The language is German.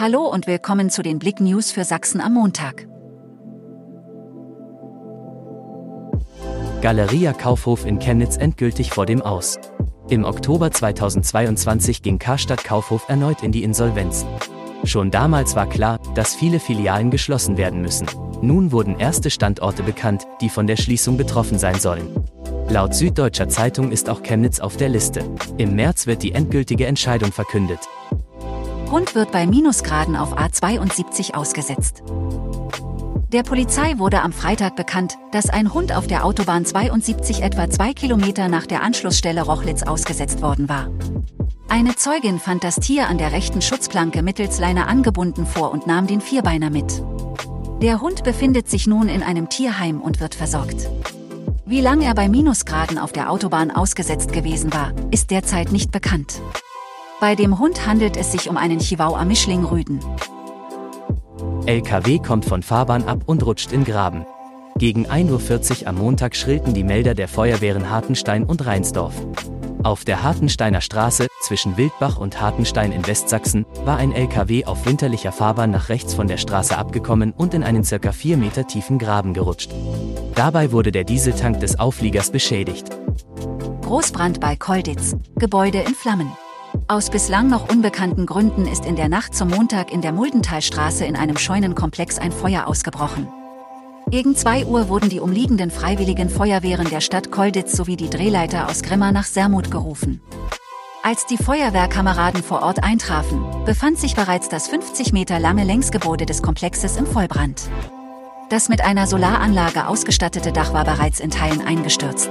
Hallo und willkommen zu den Blick News für Sachsen am Montag. Galeria Kaufhof in Chemnitz endgültig vor dem Aus. Im Oktober 2022 ging Karstadt Kaufhof erneut in die Insolvenz. Schon damals war klar, dass viele Filialen geschlossen werden müssen. Nun wurden erste Standorte bekannt, die von der Schließung betroffen sein sollen. Laut Süddeutscher Zeitung ist auch Chemnitz auf der Liste. Im März wird die endgültige Entscheidung verkündet. Hund wird bei Minusgraden auf A72 ausgesetzt. Der Polizei wurde am Freitag bekannt, dass ein Hund auf der Autobahn 72 etwa zwei Kilometer nach der Anschlussstelle Rochlitz ausgesetzt worden war. Eine Zeugin fand das Tier an der rechten Schutzplanke mittels Leine angebunden vor und nahm den Vierbeiner mit. Der Hund befindet sich nun in einem Tierheim und wird versorgt. Wie lange er bei Minusgraden auf der Autobahn ausgesetzt gewesen war, ist derzeit nicht bekannt. Bei dem Hund handelt es sich um einen Chihuahua Mischling Rüden. LKW kommt von Fahrbahn ab und rutscht in Graben. Gegen 1.40 Uhr am Montag schrillten die Melder der Feuerwehren Hartenstein und Rheinsdorf. Auf der Hartensteiner Straße, zwischen Wildbach und Hartenstein in Westsachsen, war ein LKW auf winterlicher Fahrbahn nach rechts von der Straße abgekommen und in einen circa 4 Meter tiefen Graben gerutscht. Dabei wurde der Dieseltank des Aufliegers beschädigt. Großbrand bei Kolditz. Gebäude in Flammen. Aus bislang noch unbekannten Gründen ist in der Nacht zum Montag in der Muldenthalstraße in einem Scheunenkomplex ein Feuer ausgebrochen. Gegen 2 Uhr wurden die umliegenden freiwilligen Feuerwehren der Stadt Kolditz sowie die Drehleiter aus Grimma nach Sermut gerufen. Als die Feuerwehrkameraden vor Ort eintrafen, befand sich bereits das 50 Meter lange Längsgebäude des Komplexes im Vollbrand. Das mit einer Solaranlage ausgestattete Dach war bereits in Teilen eingestürzt.